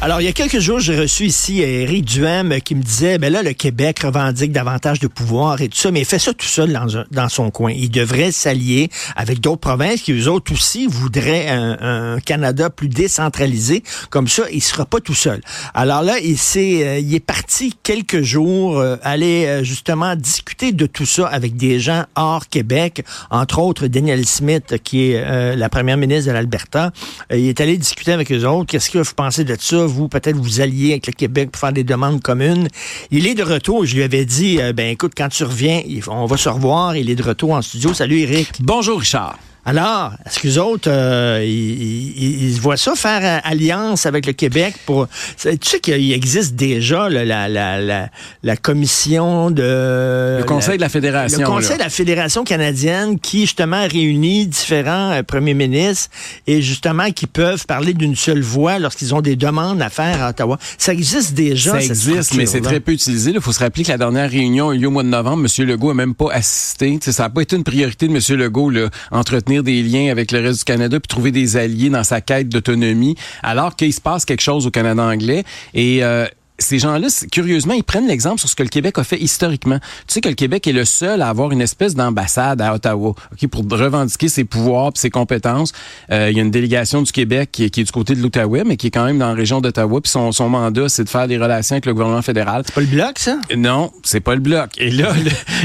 Alors, il y a quelques jours, j'ai reçu ici Éric Duhem qui me disait, ben là, le Québec revendique davantage de pouvoir et tout ça, mais il fait ça tout seul dans, dans son coin. Il devrait s'allier avec d'autres provinces qui, eux autres aussi, voudraient un, un Canada plus décentralisé. Comme ça, il sera pas tout seul. Alors là, il, s'est, euh, il est parti quelques jours euh, aller euh, justement discuter de tout ça avec des gens hors Québec, entre autres Daniel Smith, qui est euh, la première ministre de l'Alberta. Euh, il est allé discuter avec eux autres. Qu'est-ce que vous pensez de ça? Vous, peut-être vous alliez avec le Québec pour faire des demandes communes. Il est de retour. Je lui avais dit, euh, ben écoute, quand tu reviens, on va se revoir. Il est de retour en studio. Salut Eric. Bonjour Richard. Alors, est-ce que les autres, euh, ils, ils- ils voient ça faire euh, alliance avec le Québec pour... Tu sais qu'il existe déjà là, la, la, la, la commission de... Le Conseil de la Fédération. Le Conseil là. de la Fédération canadienne qui, justement, réunit différents euh, premiers ministres et, justement, qui peuvent parler d'une seule voix lorsqu'ils ont des demandes à faire à Ottawa. Ça existe déjà, Ça existe, mais c'est très peu utilisé. Il faut se rappeler que la dernière réunion a eu lieu au mois de novembre. M. Legault a même pas assisté. Tu sais, ça n'a pas été une priorité de M. Legault, là, entretenir des liens avec le reste du Canada puis trouver des alliés dans sa quête d'autonomie, alors qu'il se passe quelque chose au Canada anglais. Et euh, ces gens-là, c'est- curieusement, ils prennent l'exemple sur ce que le Québec a fait historiquement. Tu sais que le Québec est le seul à avoir une espèce d'ambassade à Ottawa, ok, pour revendiquer ses pouvoirs et ses compétences. Euh, il y a une délégation du Québec qui est, qui est du côté de l'Outaouais, mais qui est quand même dans la région d'Ottawa. Puis son, son mandat, c'est de faire des relations avec le gouvernement fédéral. Pas le bloc, ça? Non, c'est pas le bloc. Et là,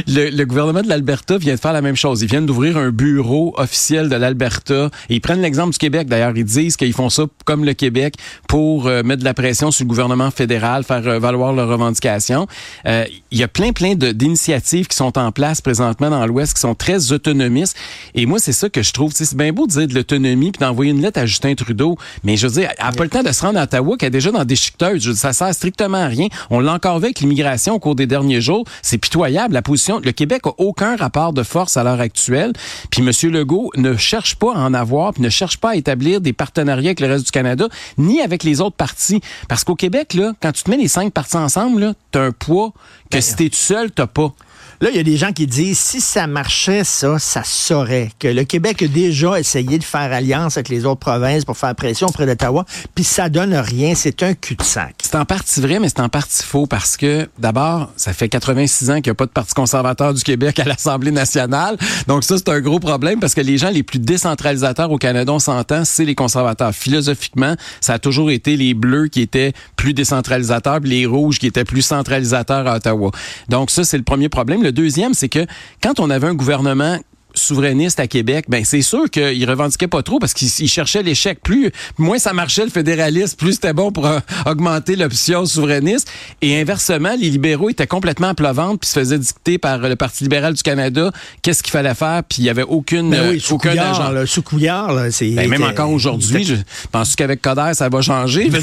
le, le- le gouvernement de l'Alberta vient de faire la même chose. Ils viennent d'ouvrir un bureau officiel de l'Alberta. Ils prennent l'exemple du Québec. D'ailleurs, ils disent qu'ils font ça comme le Québec pour euh, mettre de la pression sur le gouvernement fédéral, faire euh, valoir leurs revendications. Euh, Il y a plein, plein d'initiatives qui sont en place présentement dans l'Ouest qui sont très autonomistes. Et moi, c'est ça que je trouve. C'est bien beau de dire de l'autonomie puis d'envoyer une lettre à Justin Trudeau. Mais je veux dire, elle n'a pas le temps de se rendre à Ottawa, qui est déjà dans des chiqueteuses. Je veux ça sert strictement à rien. On l'a encore vu avec l'immigration au cours des derniers jours. C'est pitoyable. La position, le Québec a aucun rapport de force à l'heure actuelle. Puis M. Legault ne cherche pas à en avoir, puis ne cherche pas à établir des partenariats avec le reste du Canada, ni avec les autres partis. Parce qu'au Québec, là, quand tu te mets les cinq partis ensemble, là, t'as un poids que si t'es tout seul, t'as pas. Là, il y a des gens qui disent si ça marchait, ça, ça saurait. Que le Québec a déjà essayé de faire alliance avec les autres provinces pour faire pression auprès d'Ottawa, puis ça donne rien. C'est un cul-de-sac. C'est en partie vrai, mais c'est en partie faux parce que, d'abord, ça fait 86 ans qu'il n'y a pas de Parti conservateur du Québec à l'Assemblée nationale. Donc ça, c'est un gros problème parce que les gens les plus décentralisateurs au Canada, on s'entend, c'est les conservateurs. Philosophiquement, ça a toujours été les bleus qui étaient plus décentralisateurs, puis les rouges qui étaient plus centralisateurs à Ottawa. Donc ça, c'est le premier problème. Le deuxième, c'est que quand on avait un gouvernement souverainiste à Québec, ben c'est sûr qu'il revendiquait pas trop parce qu'il il cherchait l'échec. Plus moins ça marchait le fédéralisme, plus c'était bon pour euh, augmenter l'option souverainiste. Et inversement, les libéraux étaient complètement à plat ventre puis se faisaient dicter par le Parti libéral du Canada qu'est-ce qu'il fallait faire puis il y avait aucune euh, Ben oui, sous aucun agent. là, sous couillard, là, c'est. Ben, même encore aujourd'hui, je pense qu'avec Coder, ça va changer?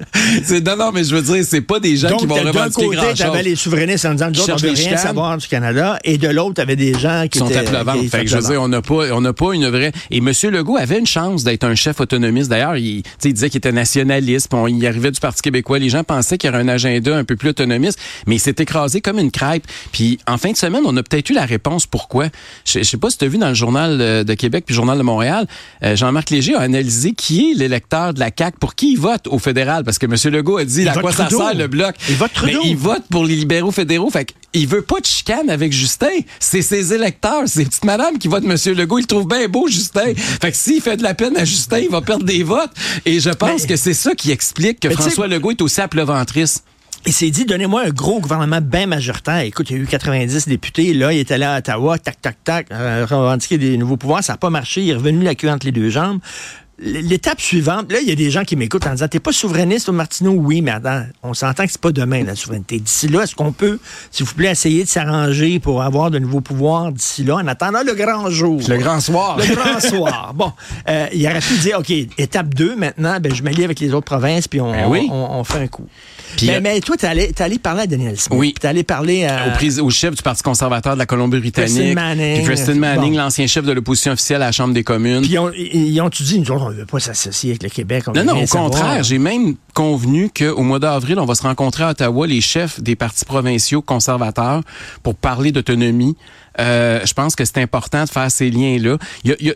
Non, non, mais je veux dire, c'est pas des gens Donc, qui vont d'un revendiquer côté, grand tu avais chose. les souverainistes en disant, nous autres, on veut rien savoir du Canada. Et de l'autre, tu avais des gens qui sont étaient. qui Fait que je veux dire, on n'a pas, on pas une vraie. Et M. Legault avait une chance d'être un chef autonomiste. D'ailleurs, il, il disait qu'il était nationaliste. on y arrivait du Parti québécois. Les gens pensaient qu'il y aurait un agenda un peu plus autonomiste, mais il s'est écrasé comme une crêpe. Puis en fin de semaine, on a peut-être eu la réponse pourquoi. Je, je sais pas si tu as vu dans le journal euh, de Québec puis le journal de Montréal, euh, Jean-Marc Léger a analysé qui est l'électeur de la CAQ, pour qui il vote au fédéral, parce que M. Legault a dit Il à quoi ça sert le bloc. Il vote Trudeau. Mais il vote pour les libéraux fédéraux. Fait qu'il veut pas de chicane avec Justin. C'est ses électeurs. C'est petite madame qui vote M. Legault. Il le trouve bien beau, Justin. Fait que s'il fait de la peine à Justin, il va perdre des votes. Et je pense Mais- que c'est ça qui explique que François Legault est aussi à pleuventrice. Il s'est dit, donnez-moi un gros gouvernement bien majoritaire. Écoute, il y a eu 90 députés. Là, il est allé à Ottawa, tac, tac, tac, euh, revendiquer des nouveaux pouvoirs. Ça n'a pas marché. Il est revenu la queue entre les deux jambes. L'étape suivante, là, il y a des gens qui m'écoutent en disant T'es pas souverainiste au Martineau? Oui, mais attends, on s'entend que c'est pas demain, la souveraineté. D'ici là, est-ce qu'on peut, s'il vous plaît, essayer de s'arranger pour avoir de nouveaux pouvoirs d'ici là, en attendant le grand jour? Le grand soir. Le grand soir. Bon, euh, il aurait pu dire, OK, étape 2, maintenant, ben, je m'allie avec les autres provinces, puis on, Ben oui. on, on fait un coup. Puis, mais, euh, mais toi, t'es allé, allé parler à Daniel Smith. Oui. T'es allé parler à... au, au chef du Parti conservateur de la Christine Colombie-Britannique. Manning. Puis Christine Manning, Bon. l'ancien chef de l'opposition officielle à la Chambre des communes. Puis ils ont- ils ils ont-tu dit, nous on ne veut pas s'associer avec le Québec. on Non, non, au contraire. J'ai même convenu qu'au mois d'avril, on va se rencontrer à Ottawa, les chefs des partis provinciaux conservateurs, pour parler d'autonomie. Euh, je pense que c'est important de faire ces liens-là.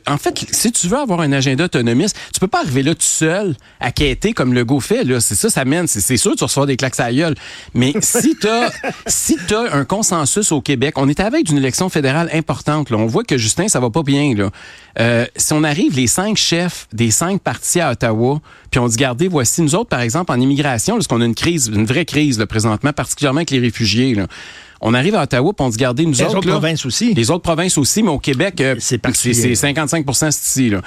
en fait, si tu veux avoir un agenda autonomiste, tu peux pas arriver là tout seul à quêter comme le go fait. Là. C'est ça, ça mène. C'est, sûr tu reçois des claques à gueule. Mais si tu as si t'as un consensus au Québec, on est avec d'une élection fédérale importante. Là. On voit que Justin, ça va pas bien. Là. Euh, si on arrive les cinq chefs des cinq partis à Ottawa, puis on dit, regardez, voici nous autres, par exemple, en immigration, lorsqu'on a une crise, une vraie crise là, présentement, particulièrement avec les réfugiés. Là. On arrive à Ottawa, puis on dit, regardez, nous les autres... Les autres provinces aussi. Les autres provinces aussi, mais au Québec, euh, c'est 55% ici. Là.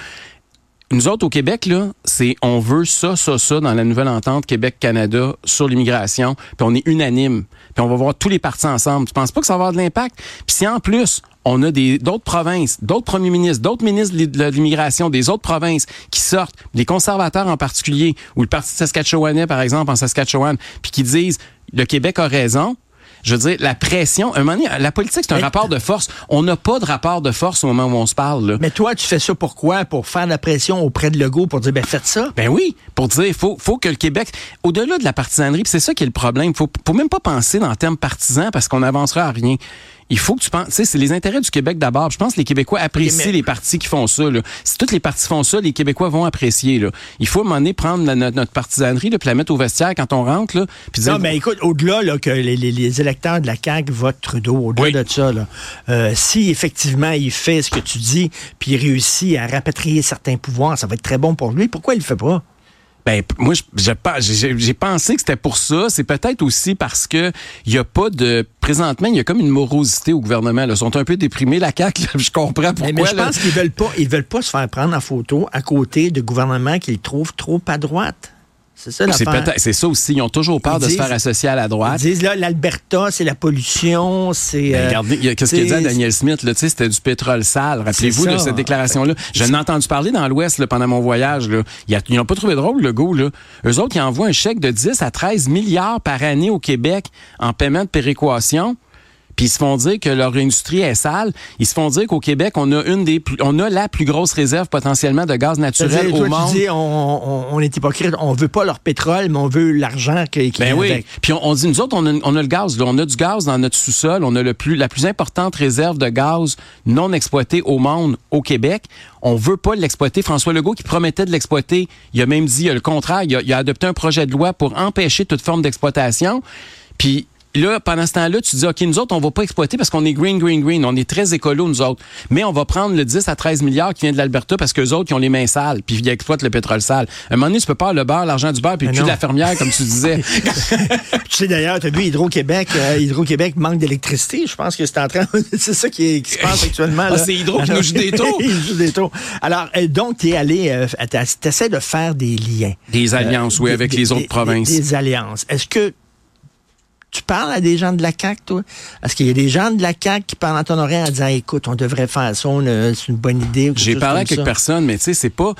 Nous autres, au Québec, là, c'est on veut ça, ça, ça dans la nouvelle entente Québec-Canada sur l'immigration, puis on est unanime. Puis on va voir tous les partis ensemble. Tu penses pas que ça va avoir de l'impact? Puis si en plus, on a des d'autres provinces, d'autres premiers ministres, d'autres ministres de l'immigration des autres provinces qui sortent, les conservateurs en particulier, ou le Parti Saskatchewanais, par exemple, en Saskatchewan, puis qui disent le Québec a raison, je veux dire, la pression, un moment donné, la politique, c'est un rapport de force. On n'a pas de rapport de force au moment où on se parle. Là. Mais toi, tu fais ça pourquoi? Pour faire la pression auprès de Legault pour dire, ben faites ça? Ben oui, pour dire, il faut, faut que le Québec, au-delà de la partisanerie, c'est ça qui est le problème, faut, faut même pas penser dans le terme partisans parce qu'on n'avancera à rien il faut que tu penses, tu sais, c'est les intérêts du Québec d'abord. Je pense que les Québécois apprécient les partis qui font ça. Là. Si toutes les partis font ça, les Québécois vont apprécier. Là. Il faut à un moment donné prendre notre, partisanerie, puis la mettre au vestiaire quand on rentre. Là, puis dire, non, mais écoute, au-delà que les, électeurs de la CAQ votent Trudeau, au-delà de ça, là, euh, si effectivement il fait ce que tu dis, puis il réussit à rapatrier certains pouvoirs, ça va être très bon pour lui. Pourquoi il le fait pas? Ben moi j'ai pensé que c'était pour ça. C'est peut-être aussi parce que il y a pas de présentement il y a comme une morosité au gouvernement. Ils sont un peu déprimés la CAQ. Je comprends pourquoi. Mais, je pense qu'ils veulent pas ils veulent pas se faire prendre en photo à côté de gouvernements qu'ils trouvent trop à droite. C'est ça C'est ça aussi. Ils ont toujours peur de se faire associer à la droite. Ils disent là, l'Alberta, c'est la pollution, c'est. Ben, euh, regardez, qu'est-ce qu'il dit à Daniel Smith? Là, c'était du pétrole sale. Rappelez-vous de cette déclaration-là. Je n'ai entendu parler dans l'Ouest pendant mon voyage. Là. Ils n'ont pas trouvé drôle, le go. Là. Eux autres, ils envoient un chèque de 10 à 13 milliards par année au Québec en paiement de péréquation puis ils se font dire que leur industrie est sale. Ils se font dire qu'au Québec, on a une des plus, on a la plus grosse réserve potentiellement de gaz naturel au monde. Tu dis, on, est hypocrite, on veut pas leur pétrole, mais on veut l'argent qui, qui ben oui. Puis on, dit nous autres, on a, on a le gaz, on a du gaz dans notre sous-sol, on a le plus la plus importante réserve de gaz non exploitée au monde au Québec. On veut pas l'exploiter. François Legault qui promettait de l'exploiter, il a même dit le contraire. Il a, il a adopté un projet de loi pour empêcher toute forme d'exploitation. Puis là, pendant ce temps-là, tu dis, OK, nous autres, on va pas exploiter parce qu'on est green, green, green. On est très écolo, nous autres. Mais on va prendre le 10 à 13 milliards qui vient de l'Alberta parce qu'eux autres, qui ont les mains sales, puis ils exploitent le pétrole sale. À un moment donné, tu peux pas le beurre, l'argent du beurre, puis le de la fermière, comme tu disais. tu sais, d'ailleurs, tu as vu Hydro-Québec. Euh, Hydro-Québec manque d'électricité. Je pense que c'est en train... c'est ça qui, qui, se passe actuellement. Ah, c'est Hydro qui nous joue des taux. joue des taux. Alors, euh, donc, tu es allé... Euh, tu essaies de faire des liens. Des alliances, oui, avec les autres provinces. des alliances. Est-ce que tu parles à des gens de la CAQ, toi? Est-ce qu'il y a des gens de la CAQ qui parlent en ton oreille en disant, écoute, on devrait faire ça, c'est une bonne idée? J'ai parlé à quelques personnes, mais tu sais, c'est pas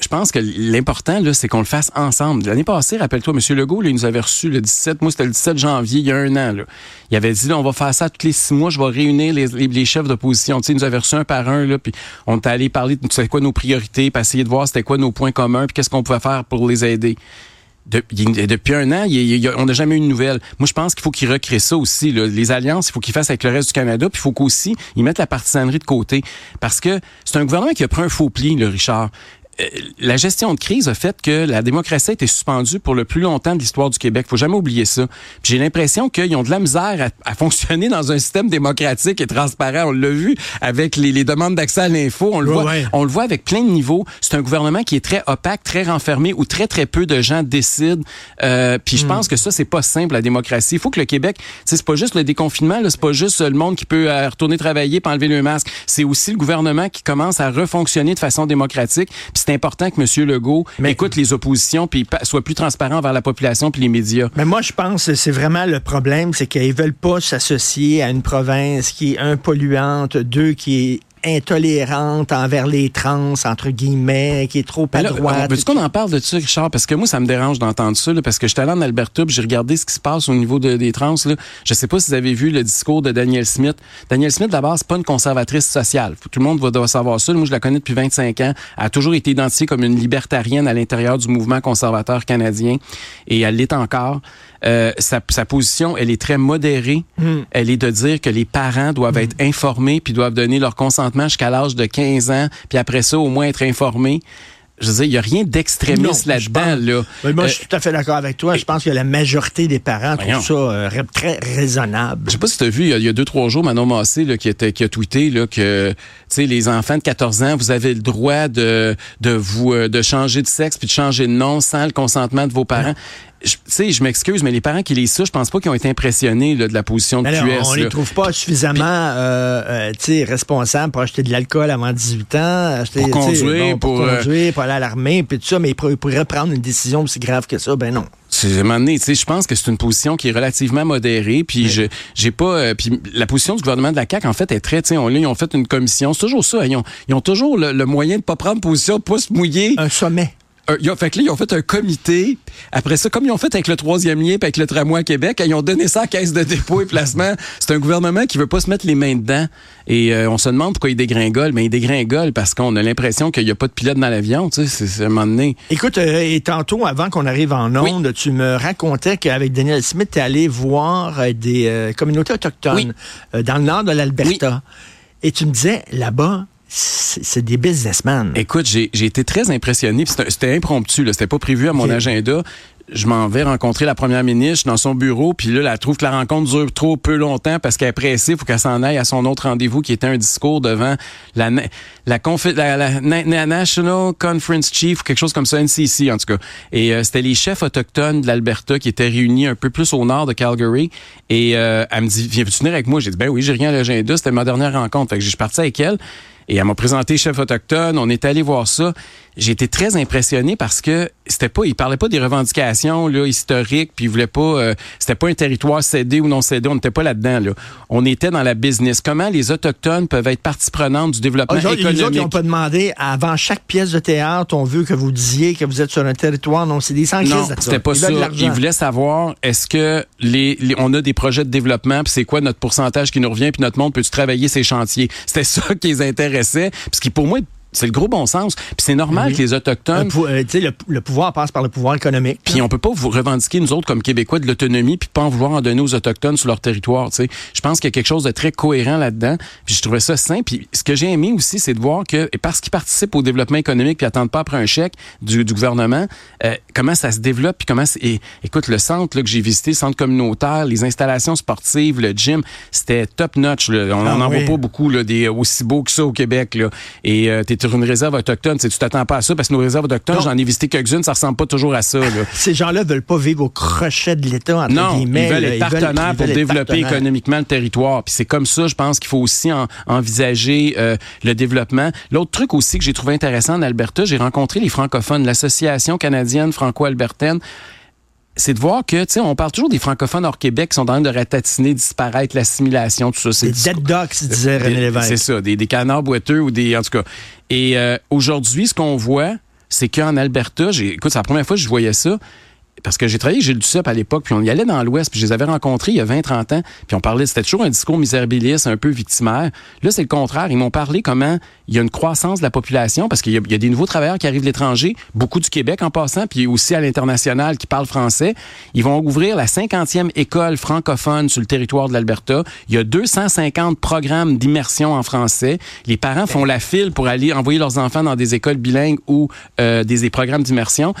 je pense que l'important, là, c'est qu'on le fasse ensemble. L'année passée, rappelle-toi, M. Legault, il nous avait reçu le 17, moi, c'était le 17 janvier, il y a un an, là. Il avait dit, là, on va faire ça tous les six mois, je vais réunir les, les, chefs d'opposition. Tu sais, il nous avait reçu un par un, là, puis on est allé parler de c'était quoi nos priorités, puis essayer de voir c'était quoi nos points communs, puis qu'est-ce qu'on pouvait faire pour les aider depuis un an, on n'a jamais eu de nouvelle. Moi, je pense qu'il faut qu'il recrée ça aussi. Les alliances, il faut qu'il fasse avec le reste du Canada, puis il faut qu'aussi ils mettent la partisanerie de côté. Parce que c'est un gouvernement qui a pris un faux pli, le Richard. Euh, la gestion de crise a fait que la démocratie a été suspendue pour le plus longtemps de l'histoire du Québec. Faut jamais oublier ça. J'ai l'impression qu'ils ont de la misère à, fonctionner dans un système démocratique et transparent. On l'a vu avec les, demandes d'accès à l'info. On le voit. On le voit avec plein de niveaux. C'est un gouvernement qui est très opaque, très renfermé, où très très peu de gens décident. Euh, puis je hmm. pense que ça c'est pas simple la démocratie. Il faut que le Québec, c'est pas juste le déconfinement, c'est pas juste le monde qui peut euh, retourner travailler, pas enlever le masque. C'est aussi le gouvernement qui commence à refonctionner de façon démocratique c'est important que M. Legault écoute les oppositions puis soit plus transparent vers la population puis les médias. Mais moi, je pense que c'est vraiment le problème, c'est qu'ils veulent pas s'associer à une province qui est, un, polluante, deux, qui est intolérante envers les trans, entre guillemets, qui est trop à Ben là, droite. Veux-tu qu'on en parle de ça, Richard? Parce que moi, ça me dérange d'entendre ça, là, parce que j'étais allé en Alberta, j'ai regardé ce qui se passe au niveau de- des trans. Là. Je sais pas si vous avez vu le discours de Daniel Smith. Daniel Smith, d'abord, c'est pas une conservatrice sociale. Tout le monde va doit savoir ça. Moi, je la connais depuis 25 ans. Elle a toujours été identifiée comme une libertarienne à l'intérieur du mouvement conservateur canadien, et elle l'est encore. Euh, sa, sa position, elle est très modérée. Elle est de dire que les parents doivent être informés puis doivent donner leur consentement jusqu'à l'âge de 15 ans, puis après ça, au moins être informés. Je veux dire, il n'y a rien d'extrémiste là-dedans, là. Moi, Euh, je suis tout à fait d'accord avec toi. Je pense que la majorité des parents Voyons. trouvent ça euh, très raisonnable. Je sais pas si tu as vu, il y a- il y, a deux, trois jours, Manon Massé là, qui, était, qui a tweeté là, que les enfants de 14 ans, vous avez le droit de, de vous euh, de changer de sexe puis de changer de nom sans le consentement de vos parents. Je- Tu sais, je m'excuse, mais les parents qui lisent ça, je pense pas qu'ils ont été impressionnés là, de la position de QS. on là. les trouve pas suffisamment euh, euh, responsables pour acheter de l'alcool avant 18 ans, acheter, Pour conduire, pour, pour, euh, conduire, pour aller à l'armée, puis tout ça, mais ils pour- ils pourraient prendre une décision aussi grave que ça, ben non. C'est tu sais, je pense que c'est une position qui est relativement modérée, puis je j'ai pas euh, puis la position du gouvernement de la CAQ en fait est très, tu sais, on ils ont fait une commission, c'est toujours ça, ils ont, ils ont toujours le, le moyen de pas prendre position, pas se mouiller. Un sommet. Euh, ils ont, fait que là, ils ont fait un comité. Après ça, comme ils ont fait avec le troisième lien puis avec le tramway à Québec, ils ont donné ça à la caisse de dépôt et placement. C'est un gouvernement qui veut pas se mettre les mains dedans. Et euh, on se demande pourquoi il dégringole. Mais il dégringole parce qu'on a l'impression qu'il n'y a pas de pilote dans l'avion. Tu sais, c'est- un moment donné. Écoute, euh, et tantôt, avant qu'on arrive en onde, tu me racontais qu'avec Daniel Smith, tu es allé voir euh, des euh, communautés autochtones Oui. euh, dans le nord de l'Alberta. Et tu me disais, là-bas, c'est des businessmen. Écoute, j'ai été très impressionné. C'était c'était impromptu, là. C'était pas prévu à mon agenda. Je m'en vais rencontrer la première ministre dans son bureau, puis là, elle trouve que la rencontre dure trop peu longtemps parce qu'elle est pressée, faut qu'elle s'en aille à son autre rendez-vous qui était un discours devant la la, la, la na- National Conference Chief ou quelque chose comme ça, NCC en tout cas. Et euh, c'était les chefs autochtones de l'Alberta qui étaient réunis un peu plus au nord de Calgary. Et euh, elle me dit, viens-tu venir avec moi? J'ai dit, ben oui, j'ai rien à l'agenda, c'était ma dernière rencontre. Fait que je suis parti avec elle. Et elle m'a présenté chef autochtone. On est allé voir ça. J'ai été très impressionné parce que c'était pas, il parlait pas des revendications là historiques, puis il voulait pas, euh, c'était pas un territoire cédé ou non cédé. On n'était pas là-dedans. Là. On était dans la business. Comment les autochtones peuvent être partie prenante du développement Ah, autres, ils économique? n'ont pas demandé, avant chaque pièce de théâtre, on veut que vous disiez que vous êtes sur un territoire. Non, des sans Non, c'était pas ça. Ils voulaient savoir est-ce que les, les- on a des projets de développement, puis c'est quoi notre pourcentage qui nous revient, puis notre monde peut-tu travailler ces chantiers? C'était ça qui les intéressait, parce qui pour moi c'est le gros bon sens. Puis c'est normal Oui. que les autochtones pou- euh, tu sais, le, le pouvoir passe par le pouvoir économique. Puis on peut pas vous revendiquer, nous autres, comme Québécois, de l'autonomie, puis pas en vouloir en donner aux Autochtones sur leur territoire. tu sais. Je pense qu'il y a quelque chose de très cohérent là-dedans. Puis je trouvais ça sain. Puis ce que j'ai aimé aussi, c'est de voir que, et parce qu'ils participent au développement économique, puis attendent pas après un chèque du, du gouvernement, euh, comment ça se développe, puis comment... c'est- Et, écoute, le centre là, que j'ai visité, le centre communautaire, les installations sportives, le gym, c'était top-notch. là. On Ah n'en oui. voit pas beaucoup là, des aussi beaux que ça au Québec. Là. Et euh, t'es sur une réserve autochtone, tu t'attends pas à ça, parce que nos réserves autochtones, j'en ai visité quelques-unes, ça ressemble pas toujours à ça. Là. Ces gens-là veulent pas vivre au crochet de l'État, entre Non, guillemets. ils veulent là. être partenaires pour développer partenaires. économiquement le territoire. Puis c'est comme ça, je pense qu'il faut aussi en- envisager euh, le développement. L'autre truc aussi que j'ai trouvé intéressant en Alberta, j'ai rencontré les francophones, l'association canadienne franco-albertaine. C'est de voir que, tu sais, on parle toujours des francophones hors Québec qui sont en train de ratatiner, disparaître, l'assimilation, tout ça. C'est Des dead ducks, disait René Lévesque. C'est ça, des, des canards boiteux ou des. En tout cas. Et euh, aujourd'hui, ce qu'on voit, c'est qu'en Alberta, écoute, c'est la première fois que je voyais ça. Parce que j'ai travaillé avec Gilles Duceppe à l'époque, puis on y allait dans l'Ouest, puis je les avais rencontrés il y a 20-30 ans, puis on parlait, c'était toujours un discours misérabiliste, un peu victimaire. Là, c'est le contraire. Ils m'ont parlé comment il y a une croissance de la population, parce qu'il y, a- des nouveaux travailleurs qui arrivent de l'étranger, beaucoup du Québec en passant, puis aussi à l'international qui parlent français. Ils vont ouvrir la 50e école francophone sur le territoire de l'Alberta. Il y a 250 programmes d'immersion en français. Les parents font la file pour aller envoyer leurs enfants dans des écoles bilingues ou euh, des programmes d'immersion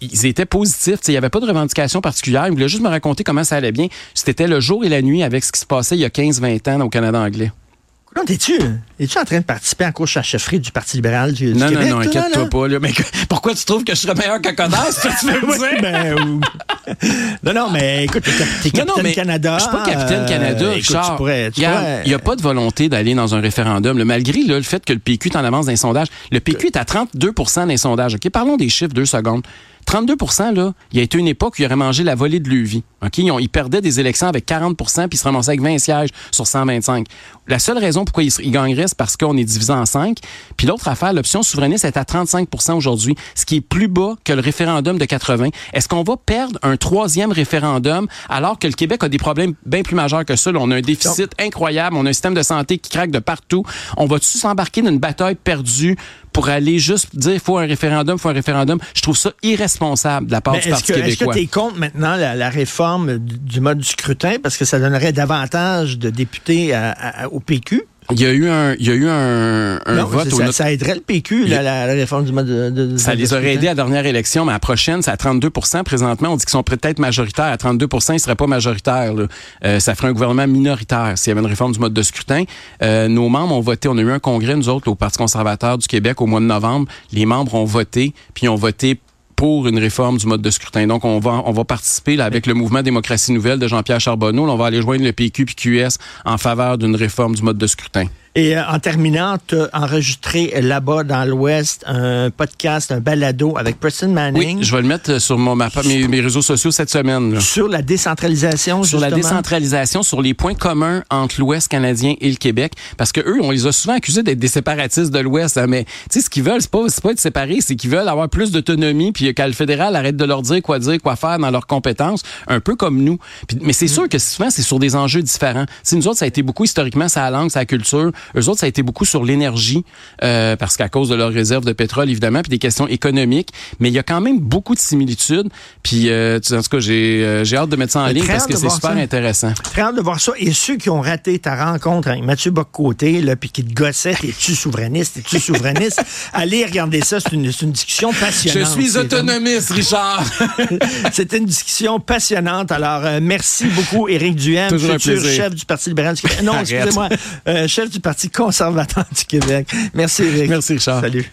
ils- étaient positifs. Il n'y avait pas de revendication particulière. Ils voulaient juste me raconter comment ça allait bien. C'était le jour et la nuit avec ce qui se passait il y a 15-20 ans au Canada anglais. Non, t'es-tu, es-tu en train de participer à la course à chefferie du Parti libéral du, du non, Québec? non, non, inquiète-toi pas. Là. Mais que- pourquoi tu trouves que je serais meilleur ça que tu veux me dire? ben, non, non, mais écoute, t'es, Non, capitaine non, mais Canada. Je suis pas capitaine euh, Canada, écoute, Richard. tu pourrais, tu Regarde, pourrais- Il n'y a pas de volonté d'aller dans un référendum. là, malgré là, le fait que le PQ est en avance dans les sondages. Le PQ est à 32 dans les sondages. OK, parlons des chiffres deux secondes. 32 là, il y a été une époque où il aurait mangé la volée de Lévis. OK? Ils, ont, ils perdaient des élections avec 40% puis ils se ramassaient avec 20 sièges sur 125. La seule raison pourquoi ils, ils gagneraient, c'est parce qu'on est divisé en 5. Puis l'autre affaire, l'option souverainiste est à 35% aujourd'hui, ce qui est plus bas que le référendum de 80. Est-ce qu'on va perdre un troisième référendum alors que le Québec a des problèmes bien plus majeurs que ça? on a un déficit incroyable, on a un système de santé qui craque de partout. On va-tu s'embarquer dans une bataille perdue pour aller juste dire faut un référendum, faut un référendum? Je trouve ça irresponsable de la part du Parti québécois. Est-ce que tu es contre maintenant la, réforme du mode du scrutin? Parce que ça donnerait davantage de députés au PQ? Il y a eu un, il y a eu un, un vote. Ça, ça, aiderait le PQ, la, la, réforme du mode de, de Ça les aurait aidés à la dernière élection, mais à la prochaine, c'est à 32% Présentement, on dit qu'ils sont peut-être majoritaires. À 32% ils seraient pas majoritaires. Euh, ça ferait un gouvernement minoritaire s'il y avait une réforme du mode de scrutin. Euh, nos membres ont voté. On a eu un congrès, nous autres, au Parti conservateur du Québec au mois de novembre. Les membres ont voté, puis ont voté pour une réforme du mode de scrutin. Donc, on va, on va participer avec le mouvement Démocratie Nouvelle de Jean-Pierre Charbonneau. on va aller joindre le PQ puis QS en faveur d'une réforme du mode de scrutin. Et euh, en terminant, tu as enregistré là-bas dans l'Ouest un podcast, un balado avec Preston Manning. Oui, je vais le mettre sur mon, mes, mes, réseaux sociaux cette semaine. Sur la décentralisation, Sur la décentralisation, sur les points communs entre l'Ouest canadien et le Québec. Parce que eux, on les a souvent accusés d'être des séparatistes de l'Ouest. Hein, mais tu sais, ce qu'ils veulent, c'est pas, pas être séparés, c'est qu'ils veulent avoir plus d'autonomie, puis qu'à le fédéral arrête de leur dire quoi dire, quoi faire dans leurs compétences, un peu comme nous. mais c'est mm. sûr que souvent, c'est sur des enjeux différents. Si nous autres, ça a été beaucoup historiquement sa langue, sa culture. Eux autres, ça a été beaucoup sur l'énergie, euh, parce qu'à cause de leurs réserves de pétrole, évidemment, puis des questions économiques. Mais il y a quand même beaucoup de similitudes. Puis, euh, en tout cas, j'ai euh, j'ai hâte de mettre ça en ligne parce que c'est super intéressant. Très hâte de voir ça. Et ceux qui ont raté ta rencontre avec Mathieu Boccoté, là, puis qui te gossait, es-tu souverainiste, es-tu souverainiste, allez regarder ça. C'est une, une, discussion passionnante. Je suis autonomiste, Richard. C'était une discussion passionnante. Alors, euh, merci beaucoup, Éric Duhem, futur chef du Parti libéral du Québec. Non, excusez-moi, chef du Parti conservateur du Québec. Merci, Eric. Merci, Richard. Salut.